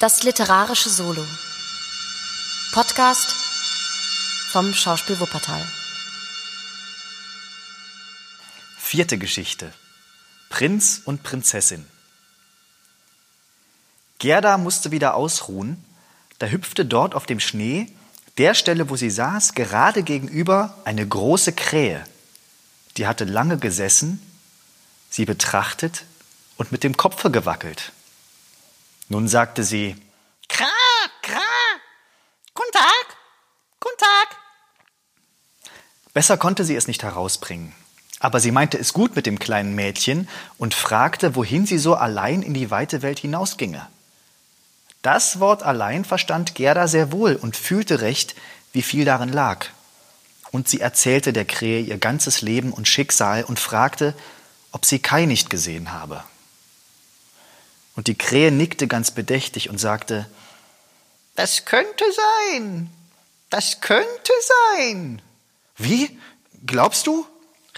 Das literarische Solo. Podcast vom Schauspiel Wuppertal. Vierte Geschichte. Prinz und Prinzessin. Gerda musste wieder ausruhen. Da hüpfte dort auf dem Schnee, der Stelle, wo sie saß, gerade gegenüber eine große Krähe. Die hatte lange gesessen, sie betrachtet und mit dem Kopfe gewackelt. Nun sagte sie, Kra, kra, guten Tag, guten Tag. Besser konnte sie es nicht herausbringen. Aber sie meinte es gut mit dem kleinen Mädchen und fragte, wohin sie so allein in die weite Welt hinausginge. Das Wort allein verstand Gerda sehr wohl und fühlte recht, wie viel darin lag. Und sie erzählte der Krähe ihr ganzes Leben und Schicksal und fragte, ob sie Kai nicht gesehen habe. Und die Krähe nickte ganz bedächtig und sagte, Das könnte sein, das könnte sein. Wie? Glaubst du?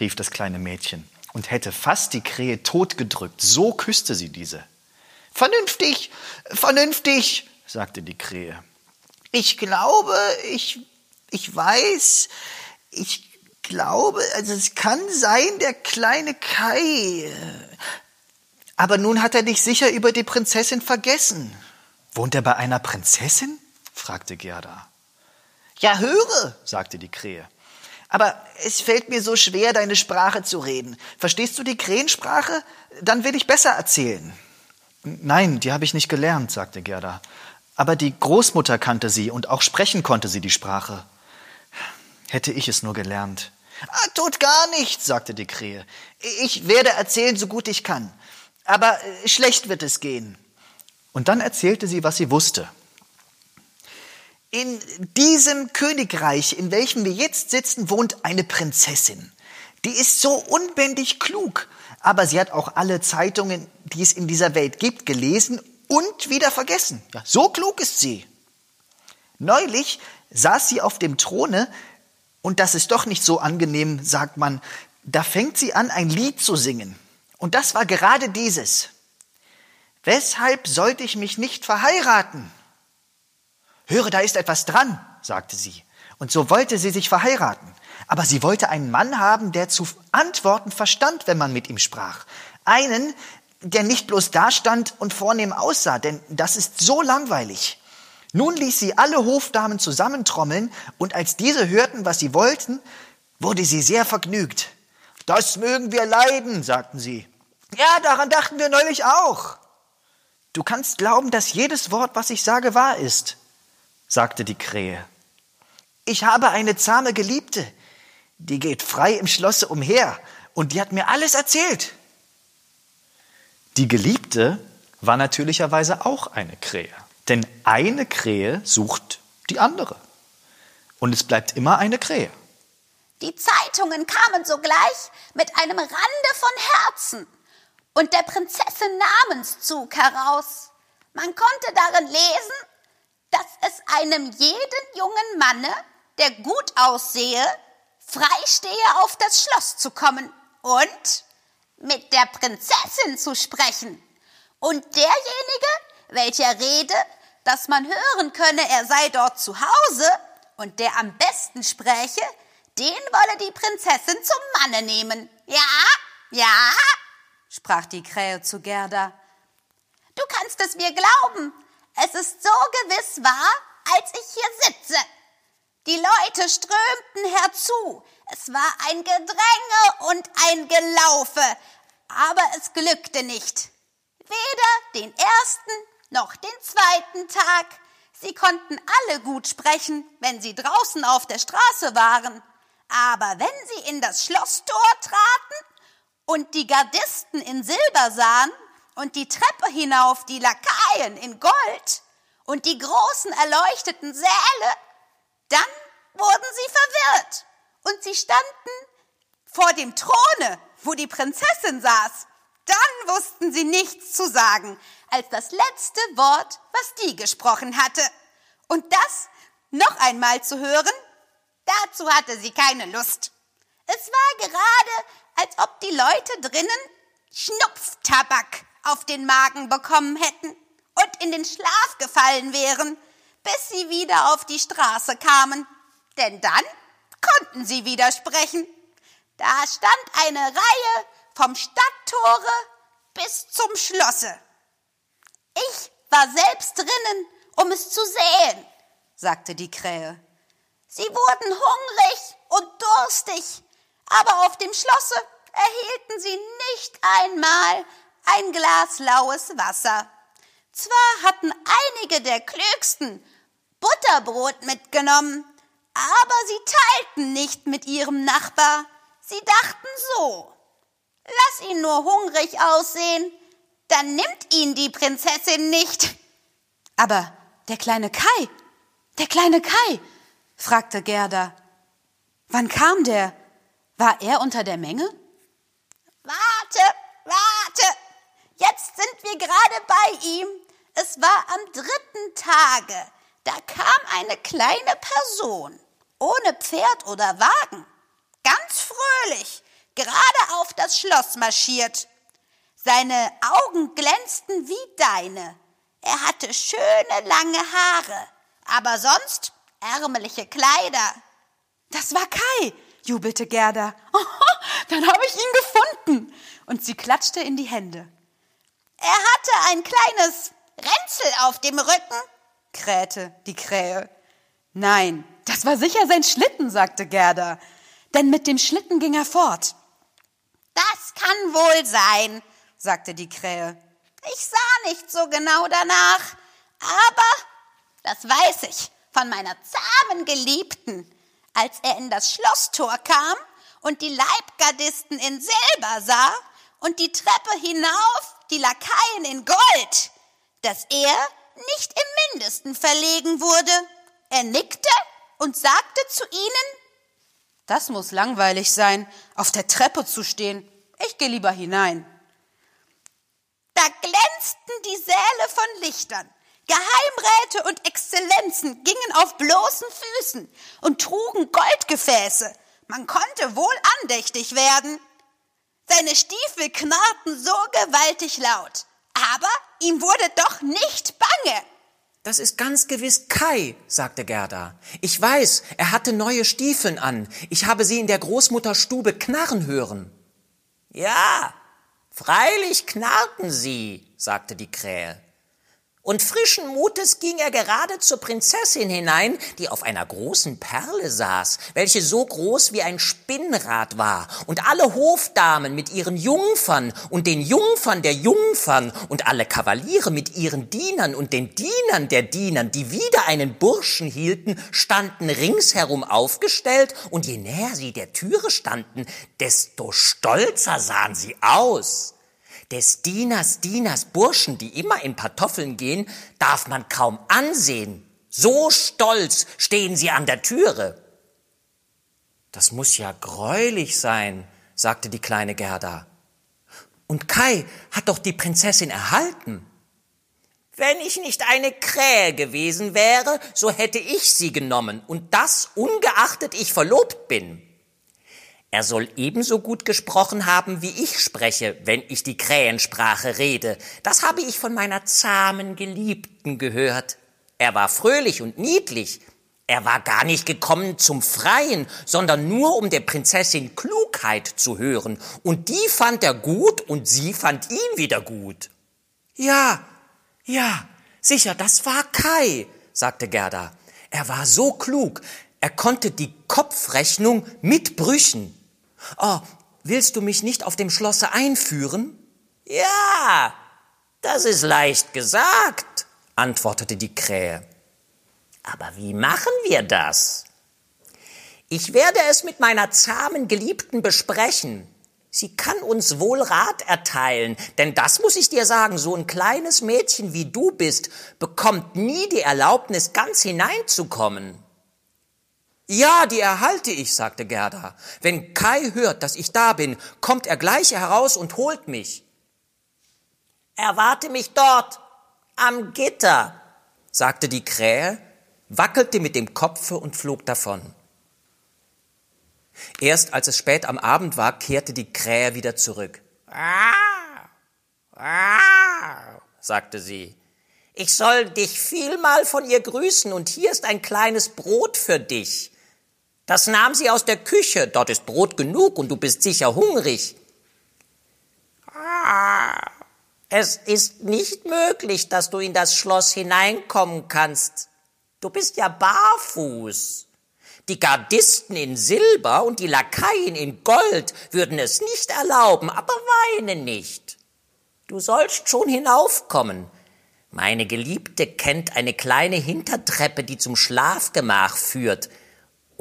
rief das kleine Mädchen und hätte fast die Krähe totgedrückt, so küsste sie diese. Vernünftig, vernünftig, sagte die Krähe. Ich glaube, ich, ich weiß, ich glaube, also es kann sein, der kleine Kai. Aber nun hat er dich sicher über die Prinzessin vergessen. Wohnt er bei einer Prinzessin? fragte Gerda. Ja, höre, sagte die Krähe. Aber es fällt mir so schwer, deine Sprache zu reden. Verstehst du die Krähensprache? Dann will ich besser erzählen. Nein, die habe ich nicht gelernt, sagte Gerda. Aber die Großmutter kannte sie und auch sprechen konnte sie die Sprache. Hätte ich es nur gelernt. Ah, tut gar nichts, sagte die Krähe. Ich werde erzählen, so gut ich kann. Aber äh, schlecht wird es gehen. Und dann erzählte sie, was sie wusste. In diesem Königreich, in welchem wir jetzt sitzen, wohnt eine Prinzessin. Die ist so unbändig klug, aber sie hat auch alle Zeitungen, die es in dieser Welt gibt, gelesen und wieder vergessen. Ja, so klug ist sie. Neulich saß sie auf dem Throne und das ist doch nicht so angenehm, sagt man. Da fängt sie an, ein Lied zu singen. Und das war gerade dieses. Weshalb sollte ich mich nicht verheiraten? Höre, da ist etwas dran, sagte sie. Und so wollte sie sich verheiraten. Aber sie wollte einen Mann haben, der zu antworten verstand, wenn man mit ihm sprach. Einen, der nicht bloß dastand und vornehm aussah, denn das ist so langweilig. Nun ließ sie alle Hofdamen zusammentrommeln, und als diese hörten, was sie wollten, wurde sie sehr vergnügt. Das mögen wir leiden, sagten sie. Ja, daran dachten wir neulich auch. Du kannst glauben, dass jedes Wort, was ich sage, wahr ist, sagte die Krähe. Ich habe eine zahme Geliebte, die geht frei im Schlosse umher, und die hat mir alles erzählt. Die Geliebte war natürlicherweise auch eine Krähe. Denn eine Krähe sucht die andere. Und es bleibt immer eine Krähe. Die Zeitungen kamen sogleich mit einem Rande von Herzen und der Prinzessin Namenszug heraus. Man konnte darin lesen, dass es einem jeden jungen Manne, der gut aussehe, freistehe, auf das Schloss zu kommen und mit der Prinzessin zu sprechen. Und derjenige, welcher rede, dass man hören könne, er sei dort zu Hause und der am besten spräche, den wolle die Prinzessin zum Manne nehmen. Ja, ja, sprach die Krähe zu Gerda. Du kannst es mir glauben, es ist so gewiss wahr, als ich hier sitze. Die Leute strömten herzu, es war ein Gedränge und ein Gelaufe, aber es glückte nicht. Weder den ersten noch den zweiten Tag. Sie konnten alle gut sprechen, wenn sie draußen auf der Straße waren. Aber wenn sie in das Schlosstor traten und die Gardisten in Silber sahen und die Treppe hinauf die Lakaien in Gold und die großen erleuchteten Säle, dann wurden sie verwirrt und sie standen vor dem Throne, wo die Prinzessin saß. Dann wussten sie nichts zu sagen als das letzte Wort, was die gesprochen hatte. Und das noch einmal zu hören, dazu hatte sie keine Lust. Es war gerade, als ob die Leute drinnen Schnupftabak auf den Magen bekommen hätten und in den Schlaf gefallen wären, bis sie wieder auf die Straße kamen. Denn dann konnten sie widersprechen. Da stand eine Reihe vom Stadttore bis zum Schlosse. Ich war selbst drinnen, um es zu sehen, sagte die Krähe. Sie wurden hungrig und durstig, aber auf dem Schlosse erhielten sie nicht einmal ein Glas laues Wasser. Zwar hatten einige der Klügsten Butterbrot mitgenommen, aber sie teilten nicht mit ihrem Nachbar. Sie dachten so, lass ihn nur hungrig aussehen, dann nimmt ihn die Prinzessin nicht. Aber der kleine Kai, der kleine Kai, fragte Gerda. Wann kam der? War er unter der Menge? Warte, warte. Jetzt sind wir gerade bei ihm. Es war am dritten Tage. Da kam eine kleine Person, ohne Pferd oder Wagen, ganz fröhlich, gerade auf das Schloss marschiert. Seine Augen glänzten wie deine. Er hatte schöne lange Haare, aber sonst ärmliche Kleider. Das war Kai, jubelte Gerda. Oh, dann habe ich ihn gefunden. Und sie klatschte in die Hände. Er hatte ein kleines Ränzel auf dem Rücken, krähte die Krähe. Nein, das war sicher sein Schlitten, sagte Gerda. Denn mit dem Schlitten ging er fort. Das kann wohl sein, sagte die Krähe. Ich sah nicht so genau danach, aber das weiß ich von meiner zahmen Geliebten. Als er in das Schlosstor kam und die Leibgardisten in Silber sah und die Treppe hinauf die Lakaien in Gold, dass er nicht im mindesten verlegen wurde. Er nickte und sagte zu ihnen, das muss langweilig sein, auf der Treppe zu stehen. Ich gehe lieber hinein. Da glänzten die Säle von Lichtern. Geheimräte und Exzellenzen gingen auf bloßen Füßen und trugen Goldgefäße. Man konnte wohl andächtig werden. Seine Stiefel knarrten so gewaltig laut, aber ihm wurde doch nicht bange. Das ist ganz gewiss Kai, sagte Gerda. Ich weiß, er hatte neue Stiefeln an. Ich habe sie in der Großmutterstube knarren hören. Ja, freilich knarrten sie, sagte die Krähe. Und frischen Mutes ging er gerade zur Prinzessin hinein, die auf einer großen Perle saß, welche so groß wie ein Spinnrad war, und alle Hofdamen mit ihren Jungfern und den Jungfern der Jungfern und alle Kavaliere mit ihren Dienern und den Dienern der Dienern, die wieder einen Burschen hielten, standen ringsherum aufgestellt, und je näher sie der Türe standen, desto stolzer sahen sie aus. Des Dieners Dieners Burschen, die immer in Pantoffeln gehen, darf man kaum ansehen. So stolz stehen sie an der Türe. Das muss ja greulich sein, sagte die kleine Gerda. Und Kai hat doch die Prinzessin erhalten. Wenn ich nicht eine Krähe gewesen wäre, so hätte ich sie genommen, und das ungeachtet ich verlobt bin. Er soll ebenso gut gesprochen haben, wie ich spreche, wenn ich die Krähensprache rede. Das habe ich von meiner zahmen Geliebten gehört. Er war fröhlich und niedlich. Er war gar nicht gekommen zum Freien, sondern nur um der Prinzessin Klugheit zu hören. Und die fand er gut und sie fand ihn wieder gut. Ja, ja, sicher, das war Kai, sagte Gerda. Er war so klug, er konnte die Kopfrechnung mit Brüchen. Oh, willst du mich nicht auf dem Schlosse einführen? Ja, das ist leicht gesagt, antwortete die Krähe. Aber wie machen wir das? Ich werde es mit meiner zahmen Geliebten besprechen. Sie kann uns wohl Rat erteilen, denn das muss ich dir sagen, so ein kleines Mädchen wie du bist, bekommt nie die Erlaubnis, ganz hineinzukommen. Ja, die erhalte ich, sagte Gerda. Wenn Kai hört, dass ich da bin, kommt er gleich heraus und holt mich. Erwarte mich dort, am Gitter, sagte die Krähe, wackelte mit dem Kopfe und flog davon. Erst als es spät am Abend war, kehrte die Krähe wieder zurück. Ah, ah, sagte sie. Ich soll dich vielmal von ihr grüßen und hier ist ein kleines Brot für dich. Das nahm sie aus der Küche, dort ist Brot genug und du bist sicher hungrig. Ah, es ist nicht möglich, dass du in das Schloss hineinkommen kannst. Du bist ja barfuß. Die Gardisten in Silber und die Lakaien in Gold würden es nicht erlauben, aber weine nicht. Du sollst schon hinaufkommen. Meine Geliebte kennt eine kleine Hintertreppe, die zum Schlafgemach führt,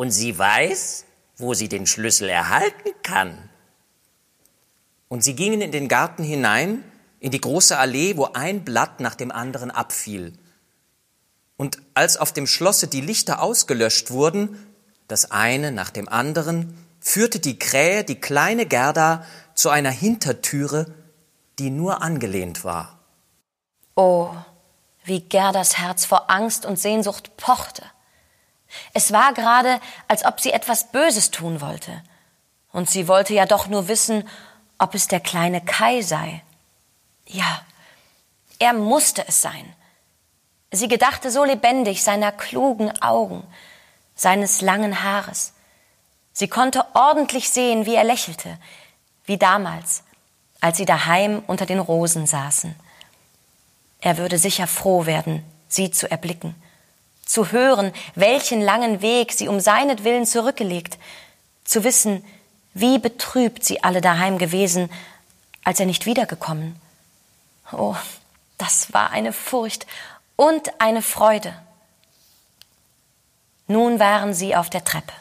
und sie weiß, wo sie den Schlüssel erhalten kann. Und sie gingen in den Garten hinein, in die große Allee, wo ein Blatt nach dem anderen abfiel. Und als auf dem Schlosse die Lichter ausgelöscht wurden, das eine nach dem anderen, führte die Krähe die kleine Gerda zu einer Hintertüre, die nur angelehnt war. Oh, wie Gerdas Herz vor Angst und Sehnsucht pochte. Es war gerade, als ob sie etwas Böses tun wollte. Und sie wollte ja doch nur wissen, ob es der kleine Kai sei. Ja, er musste es sein. Sie gedachte so lebendig seiner klugen Augen, seines langen Haares. Sie konnte ordentlich sehen, wie er lächelte, wie damals, als sie daheim unter den Rosen saßen. Er würde sicher froh werden, sie zu erblicken, zu hören, welchen langen Weg sie um seinetwillen zurückgelegt, zu wissen, wie betrübt sie alle daheim gewesen, als er nicht wiedergekommen. Oh, das war eine Furcht und eine Freude. Nun waren sie auf der Treppe.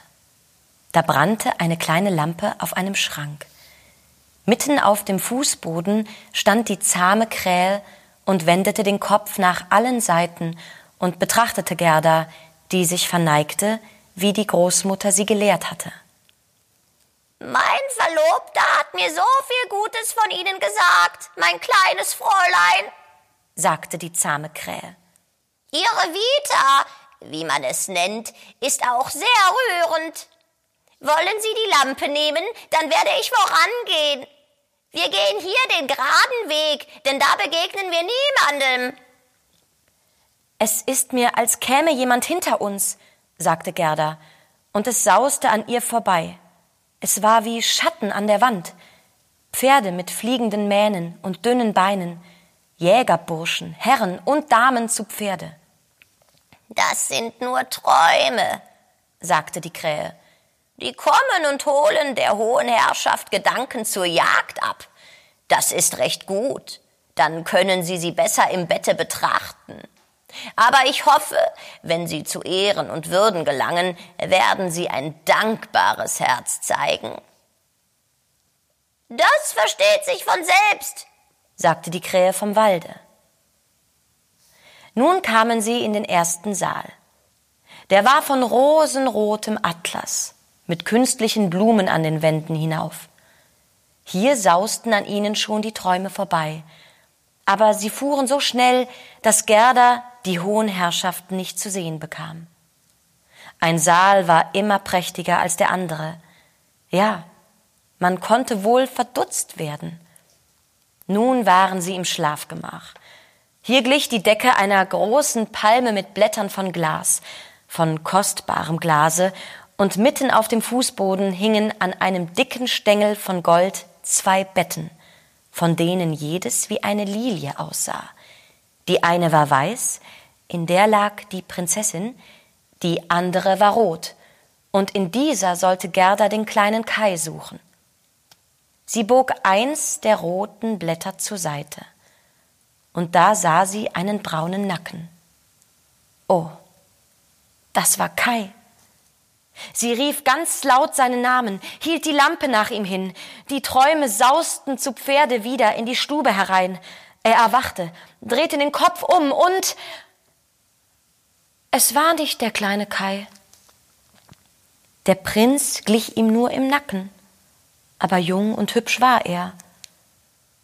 Da brannte eine kleine Lampe auf einem Schrank. Mitten auf dem Fußboden stand die zahme Krähe und wendete den Kopf nach allen Seiten und betrachtete Gerda, die sich verneigte, wie die Großmutter sie gelehrt hatte. Mein Verlobter hat mir so viel Gutes von Ihnen gesagt, mein kleines Fräulein, sagte die zahme Krähe. Ihre Vita, wie man es nennt, ist auch sehr rührend. Wollen Sie die Lampe nehmen, dann werde ich vorangehen. Wir gehen hier den geraden Weg, denn da begegnen wir niemandem. Es ist mir, als käme jemand hinter uns, sagte Gerda, und es sauste an ihr vorbei. Es war wie Schatten an der Wand, Pferde mit fliegenden Mähnen und dünnen Beinen, Jägerburschen, Herren und Damen zu Pferde. Das sind nur Träume, sagte die Krähe. Die kommen und holen der hohen Herrschaft Gedanken zur Jagd ab. Das ist recht gut. Dann können Sie sie besser im Bette betrachten. Aber ich hoffe, wenn Sie zu Ehren und Würden gelangen, werden Sie ein dankbares Herz zeigen. Das versteht sich von selbst, sagte die Krähe vom Walde. Nun kamen sie in den ersten Saal. Der war von rosenrotem Atlas mit künstlichen Blumen an den Wänden hinauf. Hier sausten an ihnen schon die Träume vorbei, aber sie fuhren so schnell, dass Gerda die hohen Herrschaften nicht zu sehen bekam. Ein Saal war immer prächtiger als der andere. Ja, man konnte wohl verdutzt werden. Nun waren sie im Schlafgemach. Hier glich die Decke einer großen Palme mit Blättern von Glas, von kostbarem Glase, und mitten auf dem Fußboden hingen an einem dicken Stängel von Gold zwei Betten, von denen jedes wie eine Lilie aussah. Die eine war weiß, in der lag die Prinzessin, die andere war rot, und in dieser sollte Gerda den kleinen Kai suchen. Sie bog eins der roten Blätter zur Seite, und da sah sie einen braunen Nacken. Oh, das war Kai. Sie rief ganz laut seinen Namen, hielt die Lampe nach ihm hin. Die Träume sausten zu Pferde wieder in die Stube herein. Er erwachte, drehte den Kopf um und es war nicht der kleine Kai. Der Prinz glich ihm nur im Nacken, aber jung und hübsch war er.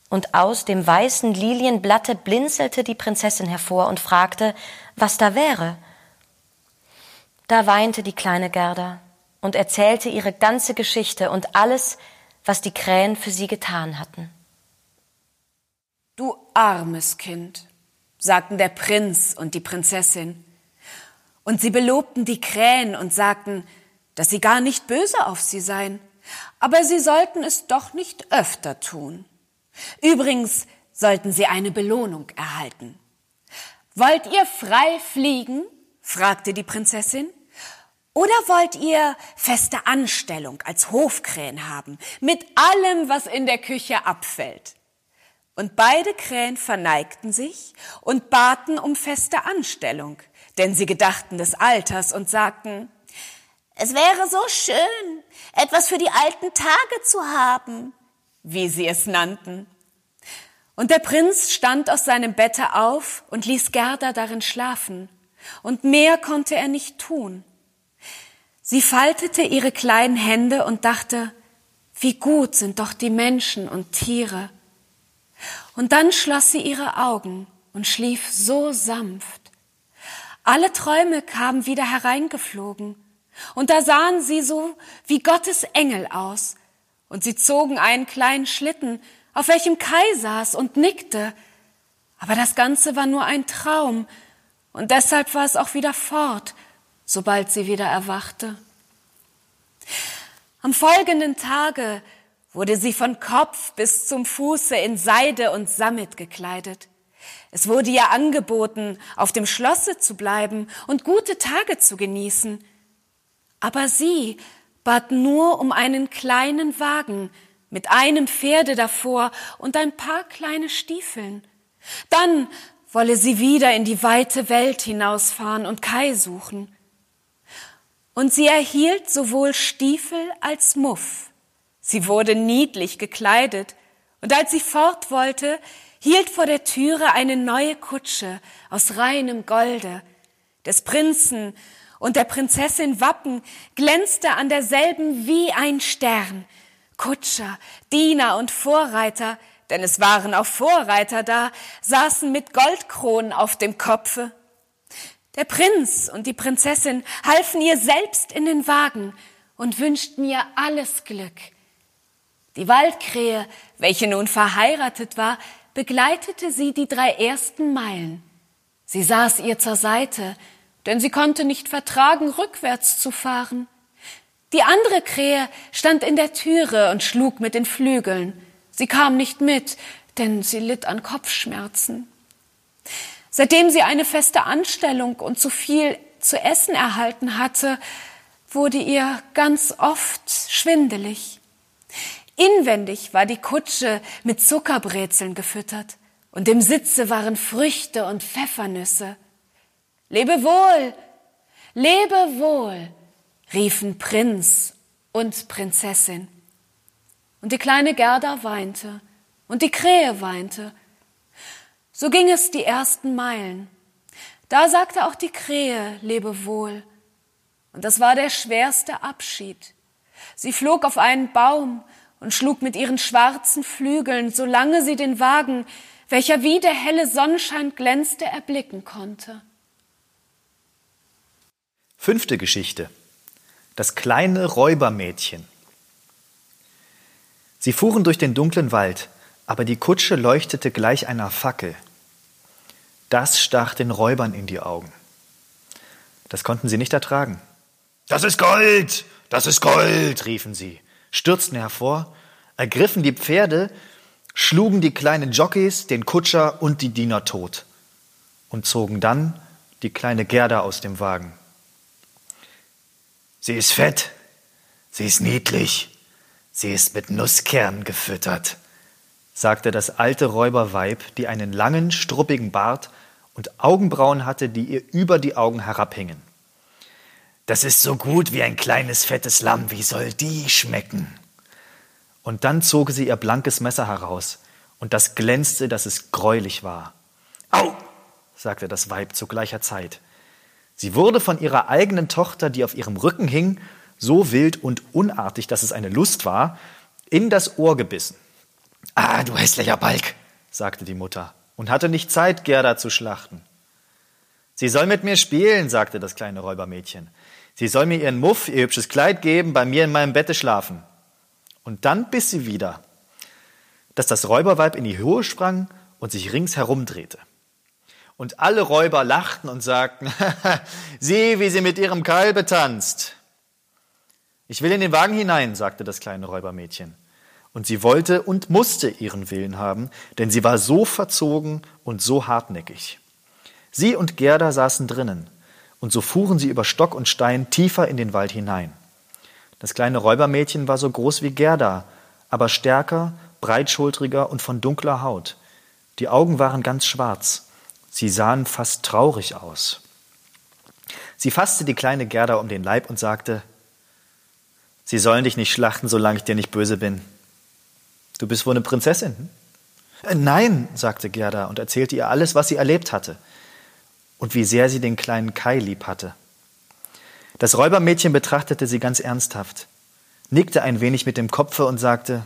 Und aus dem weißen Lilienblatte blinzelte die Prinzessin hervor und fragte, was da wäre. Da weinte die kleine Gerda und erzählte ihre ganze Geschichte und alles, was die Krähen für sie getan hatten. Du armes Kind, sagten der Prinz und die Prinzessin. Und sie belobten die Krähen und sagten, dass sie gar nicht böse auf sie seien, aber sie sollten es doch nicht öfter tun. Übrigens sollten sie eine Belohnung erhalten. Wollt ihr frei fliegen? fragte die Prinzessin. Oder wollt ihr feste Anstellung als Hofkrähen haben, mit allem, was in der Küche abfällt? Und beide Krähen verneigten sich und baten um feste Anstellung, denn sie gedachten des Alters und sagten, es wäre so schön, etwas für die alten Tage zu haben, wie sie es nannten. Und der Prinz stand aus seinem Bette auf und ließ Gerda darin schlafen, und mehr konnte er nicht tun. Sie faltete ihre kleinen Hände und dachte, wie gut sind doch die Menschen und Tiere. Und dann schloss sie ihre Augen und schlief so sanft. Alle Träume kamen wieder hereingeflogen, und da sahen sie so wie Gottes Engel aus, und sie zogen einen kleinen Schlitten, auf welchem Kai saß und nickte. Aber das Ganze war nur ein Traum, und deshalb war es auch wieder fort, sobald sie wieder erwachte. Am folgenden Tage wurde sie von Kopf bis zum Fuße in Seide und Sammet gekleidet. Es wurde ihr angeboten, auf dem Schlosse zu bleiben und gute Tage zu genießen. Aber sie bat nur um einen kleinen Wagen mit einem Pferde davor und ein paar kleine Stiefeln. Dann wolle sie wieder in die weite Welt hinausfahren und Kai suchen. Und sie erhielt sowohl Stiefel als Muff. Sie wurde niedlich gekleidet, und als sie fort wollte, hielt vor der Türe eine neue Kutsche aus reinem Golde. Des Prinzen und der Prinzessin Wappen glänzte an derselben wie ein Stern. Kutscher, Diener und Vorreiter, denn es waren auch Vorreiter da, saßen mit Goldkronen auf dem Kopfe. Der Prinz und die Prinzessin halfen ihr selbst in den Wagen und wünschten ihr alles Glück. Die Waldkrähe, welche nun verheiratet war, begleitete sie die drei ersten Meilen. Sie saß ihr zur Seite, denn sie konnte nicht vertragen, rückwärts zu fahren. Die andere Krähe stand in der Türe und schlug mit den Flügeln. Sie kam nicht mit, denn sie litt an Kopfschmerzen. Seitdem sie eine feste Anstellung und zu viel zu essen erhalten hatte, wurde ihr ganz oft schwindelig. Inwendig war die Kutsche mit Zuckerbrezeln gefüttert und im Sitze waren Früchte und Pfeffernüsse. Lebe wohl, lebe wohl, riefen Prinz und Prinzessin. Und die kleine Gerda weinte und die Krähe weinte so ging es die ersten Meilen. Da sagte auch die Krähe, lebe wohl. Und das war der schwerste Abschied. Sie flog auf einen Baum und schlug mit ihren schwarzen Flügeln, solange sie den Wagen, welcher wie der helle Sonnenschein glänzte, erblicken konnte. Fünfte Geschichte. Das kleine Räubermädchen. Sie fuhren durch den dunklen Wald, aber die Kutsche leuchtete gleich einer Fackel. Das stach den Räubern in die Augen. Das konnten sie nicht ertragen. Das ist Gold, das ist Gold, riefen sie, stürzten hervor, ergriffen die Pferde, schlugen die kleinen Jockeys, den Kutscher und die Diener tot und zogen dann die kleine Gerda aus dem Wagen. Sie ist fett, sie ist niedlich, sie ist mit Nusskernen gefüttert, sagte das alte Räuberweib, die einen langen, struppigen Bart und Augenbrauen hatte, die ihr über die Augen herabhingen. Das ist so gut wie ein kleines fettes Lamm, wie soll die schmecken? Und dann zog sie ihr blankes Messer heraus, und das glänzte, dass es greulich war. Au! sagte das Weib zu gleicher Zeit. Sie wurde von ihrer eigenen Tochter, die auf ihrem Rücken hing, so wild und unartig, dass es eine Lust war, in das Ohr gebissen. Ah, du hässlicher Balk, sagte die Mutter und hatte nicht Zeit, Gerda zu schlachten. Sie soll mit mir spielen, sagte das kleine Räubermädchen. Sie soll mir ihren Muff, ihr hübsches Kleid geben, bei mir in meinem Bette schlafen. Und dann biss sie wieder, dass das Räuberweib in die Höhe sprang und sich ringsherum drehte. Und alle Räuber lachten und sagten, sieh, wie sie mit ihrem Kalbe tanzt. Ich will in den Wagen hinein, sagte das kleine Räubermädchen. Und sie wollte und musste ihren Willen haben, denn sie war so verzogen und so hartnäckig. Sie und Gerda saßen drinnen, und so fuhren sie über Stock und Stein tiefer in den Wald hinein. Das kleine Räubermädchen war so groß wie Gerda, aber stärker, breitschultriger und von dunkler Haut. Die Augen waren ganz schwarz. Sie sahen fast traurig aus. Sie fasste die kleine Gerda um den Leib und sagte, Sie sollen dich nicht schlachten, solange ich dir nicht böse bin. Du bist wohl eine Prinzessin? Hm? Äh, nein, sagte Gerda und erzählte ihr alles, was sie erlebt hatte und wie sehr sie den kleinen Kai lieb hatte. Das Räubermädchen betrachtete sie ganz ernsthaft, nickte ein wenig mit dem Kopfe und sagte,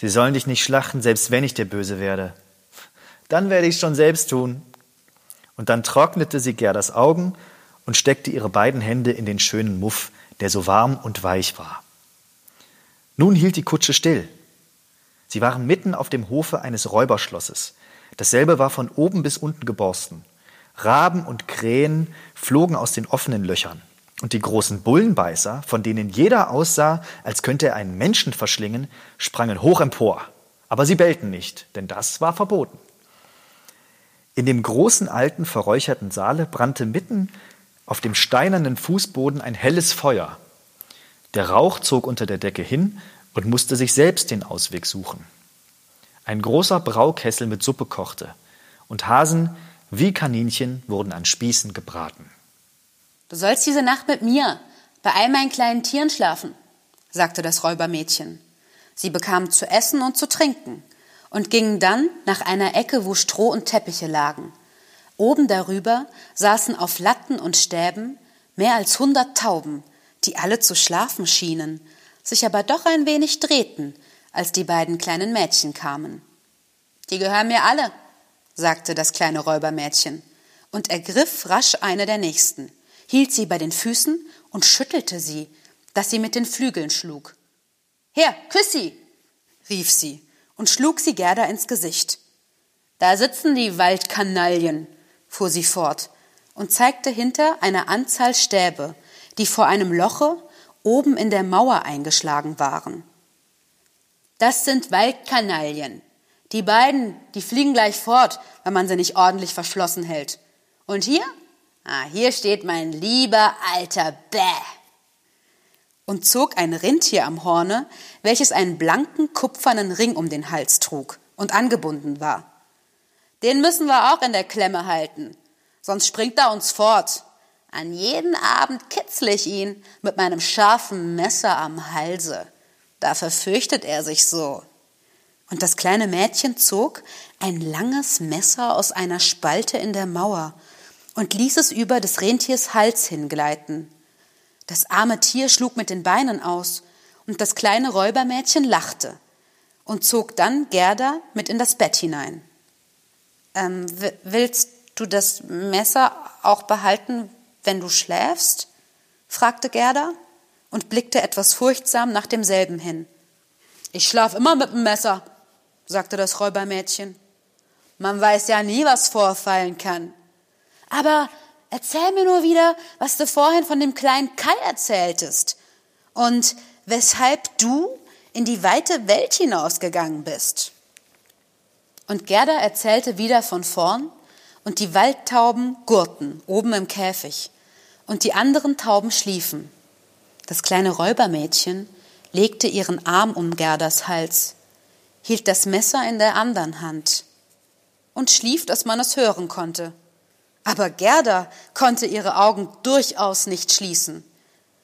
Sie sollen dich nicht schlachten, selbst wenn ich dir böse werde. Dann werde ich es schon selbst tun. Und dann trocknete sie Gerdas Augen und steckte ihre beiden Hände in den schönen Muff, der so warm und weich war. Nun hielt die Kutsche still. Sie waren mitten auf dem Hofe eines Räuberschlosses. Dasselbe war von oben bis unten geborsten. Raben und Krähen flogen aus den offenen Löchern. Und die großen Bullenbeißer, von denen jeder aussah, als könnte er einen Menschen verschlingen, sprangen hoch empor. Aber sie bellten nicht, denn das war verboten. In dem großen alten verräucherten Saale brannte mitten auf dem steinernen Fußboden ein helles Feuer. Der Rauch zog unter der Decke hin und musste sich selbst den Ausweg suchen. Ein großer Braukessel mit Suppe kochte, und Hasen wie Kaninchen wurden an Spießen gebraten. Du sollst diese Nacht mit mir bei all meinen kleinen Tieren schlafen, sagte das Räubermädchen. Sie bekamen zu essen und zu trinken und gingen dann nach einer Ecke, wo Stroh und Teppiche lagen. Oben darüber saßen auf Latten und Stäben mehr als hundert Tauben, die alle zu schlafen schienen, sich aber doch ein wenig drehten, als die beiden kleinen Mädchen kamen. Die gehören mir alle, sagte das kleine Räubermädchen und ergriff rasch eine der nächsten, hielt sie bei den Füßen und schüttelte sie, dass sie mit den Flügeln schlug. Her, küss sie, rief sie und schlug sie Gerda ins Gesicht. Da sitzen die Waldkanaillen, fuhr sie fort und zeigte hinter eine Anzahl Stäbe, die vor einem Loche oben in der Mauer eingeschlagen waren. Das sind Waldkanaillen. Die beiden, die fliegen gleich fort, wenn man sie nicht ordentlich verschlossen hält. Und hier? Ah, hier steht mein lieber alter Bäh. Und zog ein Rindtier am Horne, welches einen blanken, kupfernen Ring um den Hals trug und angebunden war. Den müssen wir auch in der Klemme halten, sonst springt er uns fort. An jeden Abend kitzle ich ihn mit meinem scharfen Messer am Halse. Da verfürchtet er sich so. Und das kleine Mädchen zog ein langes Messer aus einer Spalte in der Mauer und ließ es über des Rentiers Hals hingleiten. Das arme Tier schlug mit den Beinen aus, und das kleine Räubermädchen lachte und zog dann Gerda mit in das Bett hinein. Ähm, willst du das Messer auch behalten, wenn du schläfst? fragte Gerda und blickte etwas furchtsam nach demselben hin. Ich schlaf immer mit dem Messer, sagte das Räubermädchen. Man weiß ja nie, was vorfallen kann. Aber erzähl mir nur wieder, was du vorhin von dem kleinen Kai erzähltest und weshalb du in die weite Welt hinausgegangen bist. Und Gerda erzählte wieder von vorn, und die Waldtauben gurten oben im Käfig, und die anderen Tauben schliefen. Das kleine Räubermädchen legte ihren Arm um Gerdas Hals, hielt das Messer in der anderen Hand und schlief, dass man es hören konnte. Aber Gerda konnte ihre Augen durchaus nicht schließen.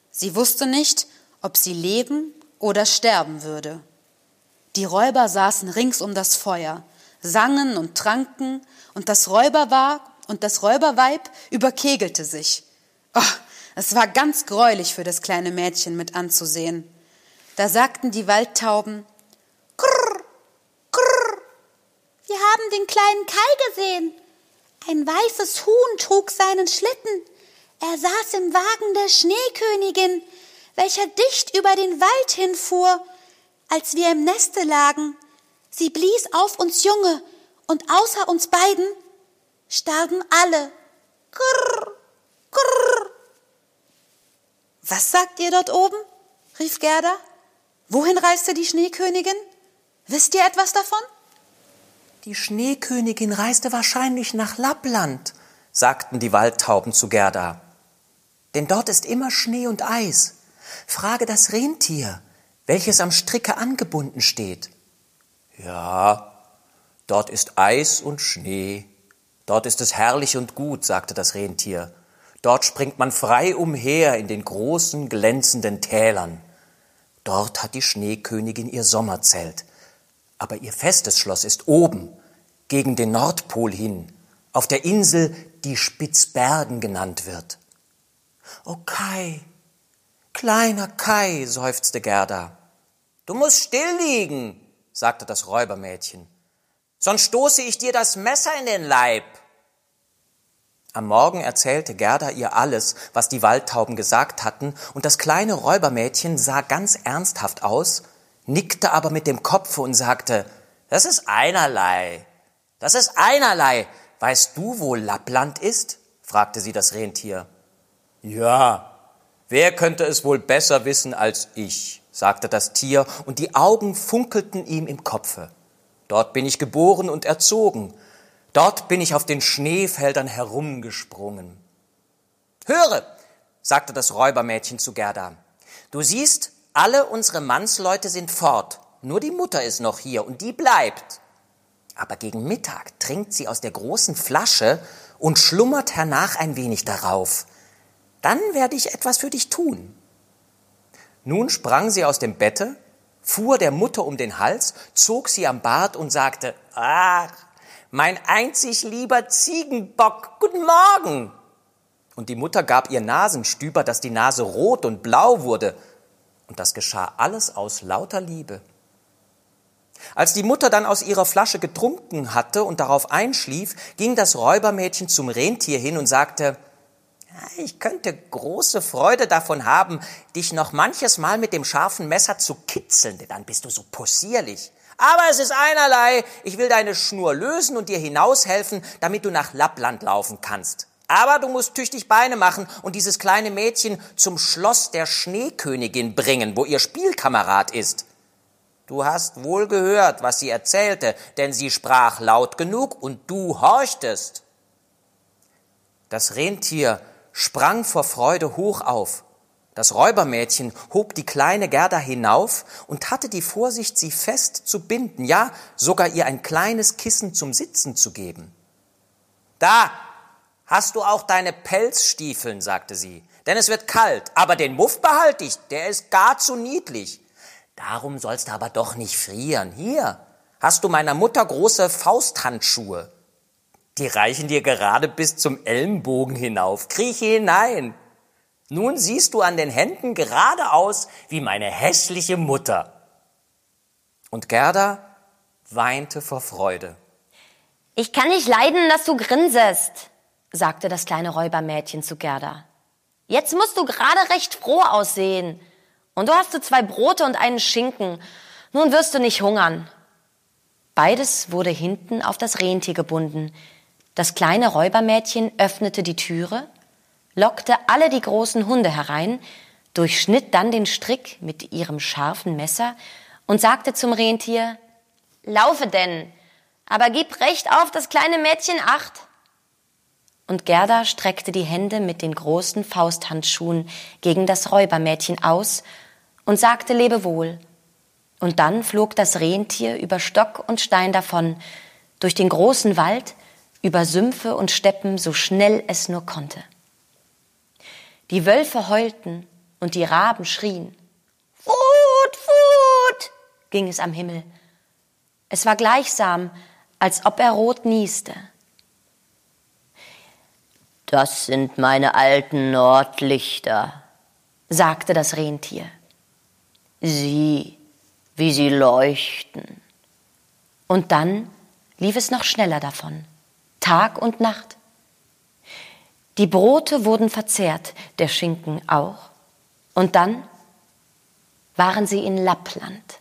Sie wusste nicht, ob sie leben oder sterben würde. Die Räuber saßen rings um das Feuer, sangen und tranken, und das Räuber war und das Räuberweib überkegelte sich. Oh, es war ganz greulich für das kleine Mädchen mit anzusehen. Da sagten die Waldtauben, Grrr, grrr, wir haben den kleinen Kai gesehen. Ein weißes Huhn trug seinen Schlitten. Er saß im Wagen der Schneekönigin, welcher dicht über den Wald hinfuhr, als wir im Neste lagen. Sie blies auf uns Junge, und außer uns beiden starben alle. Grrr. Was sagt ihr dort oben? rief Gerda. Wohin reiste die Schneekönigin? Wisst ihr etwas davon? Die Schneekönigin reiste wahrscheinlich nach Lappland, sagten die Waldtauben zu Gerda. Denn dort ist immer Schnee und Eis. Frage das Rentier, welches am Stricke angebunden steht. Ja, dort ist Eis und Schnee. Dort ist es herrlich und gut, sagte das Rentier. Dort springt man frei umher in den großen, glänzenden Tälern. Dort hat die Schneekönigin ihr Sommerzelt. Aber ihr festes Schloss ist oben, gegen den Nordpol hin, auf der Insel, die Spitzbergen genannt wird. O Kai, kleiner Kai, seufzte Gerda. Du musst still liegen, sagte das Räubermädchen, sonst stoße ich dir das Messer in den Leib. Am Morgen erzählte Gerda ihr alles, was die Waldtauben gesagt hatten, und das kleine Räubermädchen sah ganz ernsthaft aus, nickte aber mit dem Kopfe und sagte, das ist einerlei, das ist einerlei. Weißt du, wo Lappland ist? fragte sie das Rentier. Ja, wer könnte es wohl besser wissen als ich, sagte das Tier, und die Augen funkelten ihm im Kopfe. Dort bin ich geboren und erzogen, Dort bin ich auf den Schneefeldern herumgesprungen. Höre, sagte das Räubermädchen zu Gerda, du siehst, alle unsere Mannsleute sind fort, nur die Mutter ist noch hier und die bleibt. Aber gegen Mittag trinkt sie aus der großen Flasche und schlummert hernach ein wenig darauf. Dann werde ich etwas für dich tun. Nun sprang sie aus dem Bette, fuhr der Mutter um den Hals, zog sie am Bart und sagte, ach, mein einzig lieber Ziegenbock, guten Morgen. Und die Mutter gab ihr Nasenstüber, dass die Nase rot und blau wurde. Und das geschah alles aus lauter Liebe. Als die Mutter dann aus ihrer Flasche getrunken hatte und darauf einschlief, ging das Räubermädchen zum Rentier hin und sagte, ich könnte große Freude davon haben, dich noch manches Mal mit dem scharfen Messer zu kitzeln, denn dann bist du so possierlich. Aber es ist einerlei, ich will deine Schnur lösen und dir hinaushelfen, damit du nach Lappland laufen kannst. Aber du musst tüchtig Beine machen und dieses kleine Mädchen zum Schloss der Schneekönigin bringen, wo ihr Spielkamerad ist. Du hast wohl gehört, was sie erzählte, denn sie sprach laut genug und du horchtest. Das Rentier sprang vor Freude hoch auf. Das Räubermädchen hob die kleine Gerda hinauf und hatte die Vorsicht, sie fest zu binden, ja sogar ihr ein kleines Kissen zum Sitzen zu geben. Da hast du auch deine Pelzstiefeln, sagte sie, denn es wird kalt, aber den Muff behalte ich, der ist gar zu niedlich. Darum sollst du aber doch nicht frieren. Hier hast du meiner Mutter große Fausthandschuhe. Die reichen dir gerade bis zum Ellenbogen hinauf. Krieche hinein. Nun siehst du an den Händen gerade aus wie meine hässliche Mutter. Und Gerda weinte vor Freude. Ich kann nicht leiden, dass du grinsest, sagte das kleine Räubermädchen zu Gerda. Jetzt musst du gerade recht froh aussehen. Und du hast du zwei Brote und einen Schinken. Nun wirst du nicht hungern. Beides wurde hinten auf das Rentier gebunden. Das kleine Räubermädchen öffnete die Türe lockte alle die großen Hunde herein, durchschnitt dann den Strick mit ihrem scharfen Messer und sagte zum Rentier, Laufe denn, aber gib recht auf das kleine Mädchen acht. Und Gerda streckte die Hände mit den großen Fausthandschuhen gegen das Räubermädchen aus und sagte Lebewohl. Und dann flog das Rentier über Stock und Stein davon, durch den großen Wald, über Sümpfe und Steppen, so schnell es nur konnte. Die Wölfe heulten und die Raben schrien. Fut, fut, ging es am Himmel. Es war gleichsam, als ob er rot nieste. Das sind meine alten Nordlichter, sagte das Rentier. Sieh, wie sie leuchten. Und dann lief es noch schneller davon, Tag und Nacht. Die Brote wurden verzehrt, der Schinken auch. Und dann waren sie in Lappland.